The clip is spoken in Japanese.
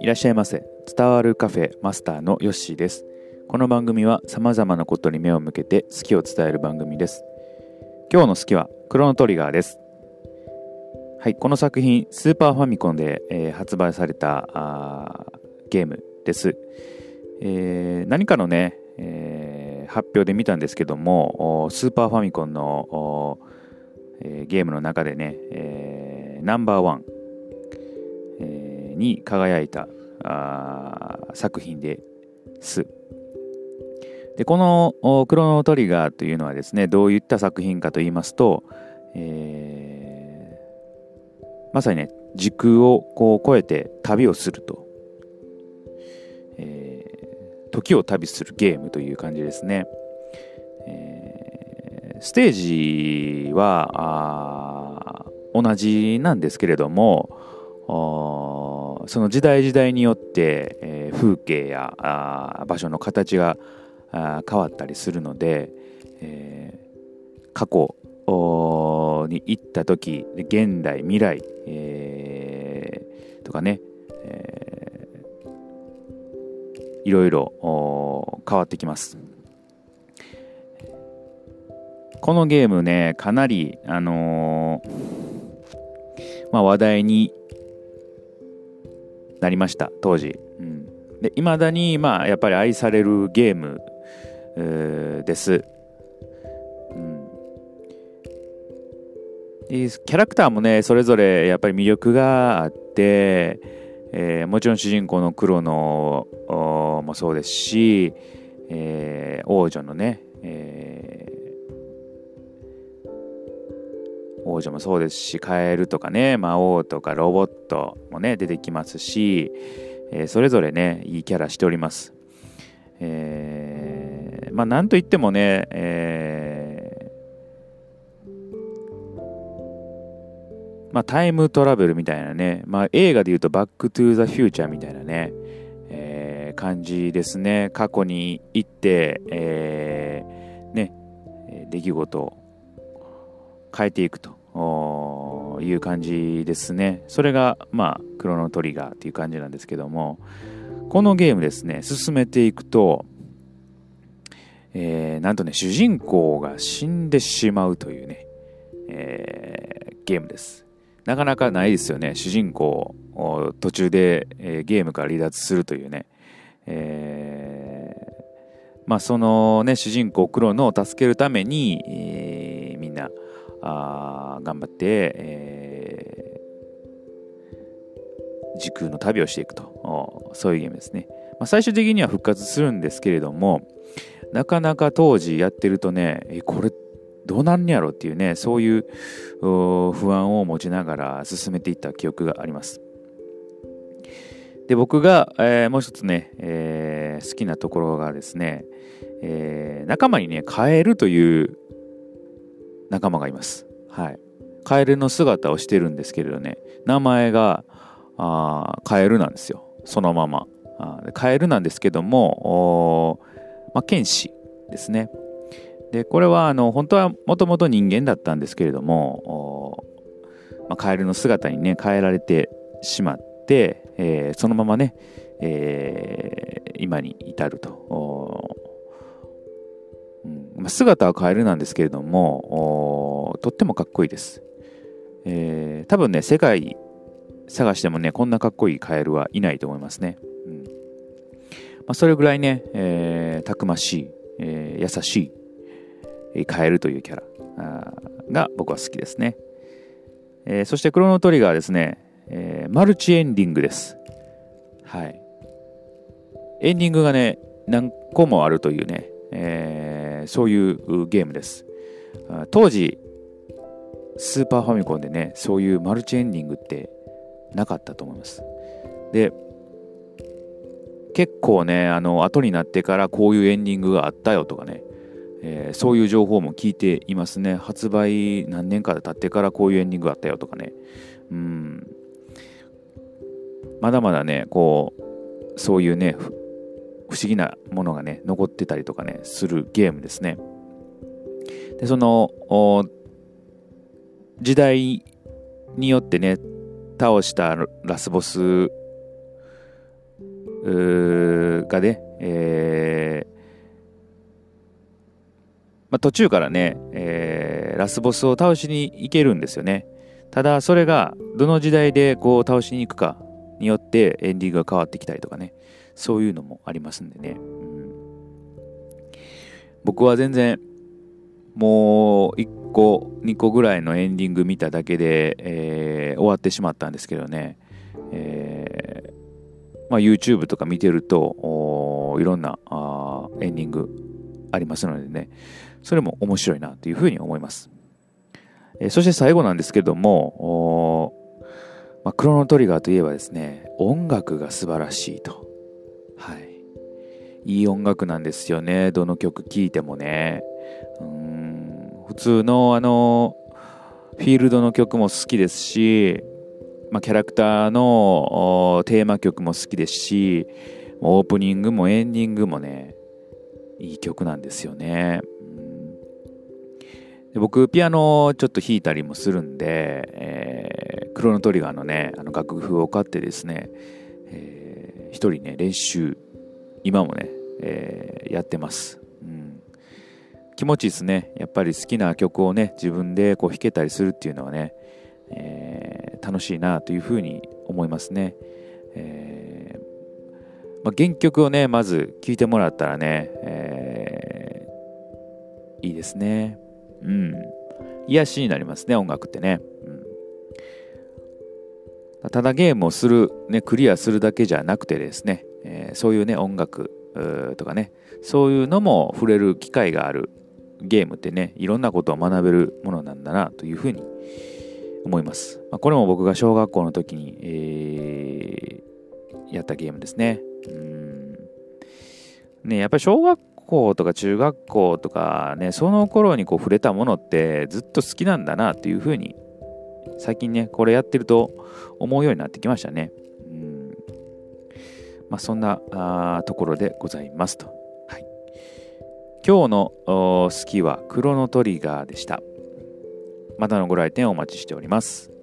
いらっしゃいませ。伝わるカフェマスターのヨッシーです。この番組は様々なことに目を向けて好きを伝える番組です。今日の好きはクロノトリガーです。はいこの作品スーパーファミコンで、えー、発売されたゲームです、えー、何かのね、えー、発表で見たんですけどもスーパーファミコンの、え、ゲームの中でね、えー、ナンバーワン、えー、に輝いたあ作品です。でこのクロノトリガーというのはですねどういった作品かと言いますと、えー、まさにね時空をこう超えて旅をすると、えー、時を旅するゲームという感じですね、ステージは同じなんですけれどもその時代時代によって、えー、風景やあ場所の形があ変わったりするので、えー、過去に行った時現代未来、えー、とかね、えー、いろいろ変わってきます。このゲームねかなりあのー、まあ、話題になりました当時、うん、で未だにまあやっぱり愛されるゲーム、ー、です、うん、キャラクターもねそれぞれやっぱり魅力があって、えー、もちろん主人公の黒のもそうですし、えー、王女のね、王女もそうですしカエルとかね魔王とかロボットもね出てきますし、えー、それぞれねいいキャラしております、えー、まあなんといってもね、えー、まあタイムトラベルみたいなね、まあ、映画で言うとバックトゥーザフューチャーみたいなね、えー、感じですね。過去に行って、えー、ね出来事を変えていくという感じですね。それが、まあ、クロノトリガーっていう感じなんですけども、このゲームですね、進めていくと、えー、なんとね、主人公が死んでしまうというね、えー、ゲームです。なかなかないですよね、主人公を途中で、えー、ゲームから離脱するというね、えー、まあそのね、主人公クロノを助けるために、えー、みんな、あ頑張って、えー、時空の旅をしていくと。そういうゲームですね、まあ、最終的には復活するんですけれどもなかなか当時やってるとねえこれどうなんやろっていうねそういう不安を持ちながら進めていった記憶があります。で僕が、えー、もう一つね、えー、好きなところがですね、えー、仲間にね変えるという仲間がいます。はい。カエルの姿をしてるんですけれどね、名前があカエルなんですよ。そのまま。あカエルなんですけども、まあ、剣士ですね。で、これはあの本当はもともと人間だったんですけれども、まあ、カエルの姿にね、変えられてしまって、えー、そのままね、えー、今に至ると姿はカエルなんですけれども、とってもかっこいいです。えー、多分ね、世界探してもね、こんなかっこいいカエルはいないと思いますね。うんまあ、それぐらいね、えー、たくましい、えー、優しいカエルというキャラが僕は好きですね。えー、そしてクロノトリガーですね、えー、マルチエンディングです。はい。エンディングがね、何個もあるというね、えー、そういうゲームです。当時、スーパーファミコンでね、そういうマルチエンディングってなかったと思います。で、結構ね、あの、後になってからこういうエンディングがあったよとかね、えー、そういう情報も聞いていますね。発売何年か経ってからこういうエンディングがあったよとかね。うん。まだまだね、こう、そういうね、不思議なものがね、残ってたりとかね、するゲームですね。で、その、時代によってね、倒したラスボスがね、えーまあ、途中からね、えー、ラスボスを倒しに行けるんですよね。ただそれがどの時代でこう倒しに行くかによってエンディングが変わってきたりとかねそういうのもありますんでね、うん、僕は全然もう1個2個ぐらいのエンディング見ただけで、えー、終わってしまったんですけどね、えーまあ、YouTube とか見てるといろんなあエンディングありますのでね。それも面白いなというふうに思います。えそして最後なんですけども、まあ、クロノトリガーといえばですね、音楽が素晴らしいと。い。い音楽なんですよね。どの曲聴いてもね。うん普通のあの、フィールドの曲も好きですし、まあ、キャラクターのテーマ曲も好きですし、オープニングもエンディングもね、いい曲なんですよね。で僕、ピアノをちょっと弾いたりもするんで、えー、クロノトリガーのね、あの楽譜を買ってですね、えー、一人ね、練習、今もね、えー、やってます。うん。気持ちいいですね。やっぱり好きな曲をね、自分でこう弾けたりするっていうのはね、えー、楽しいなというふうに思いますね。えーまあ、原曲をね、まず聴いてもらったらね、え、いいですね。うん。癒しになりますね、音楽ってね。うん、ただゲームをする、ね、クリアするだけじゃなくてですね、えー、そういうね、音楽とかね、そういうのも触れる機会があるゲームってね、いろんなことを学べるものなんだなというふうに思います。まあ、これも僕が小学校の時に、えー、やったゲームですね。うんね、やっぱり小学校とか中学校とかね、その頃にこう触れたものってずっと好きなんだなっていうふうに、最近ね、これやってると思うようになってきましたね。うん。まあ、そんなあところでございますと。はい。今日の好きはクロノトリガーでした。またのご来店お待ちしております。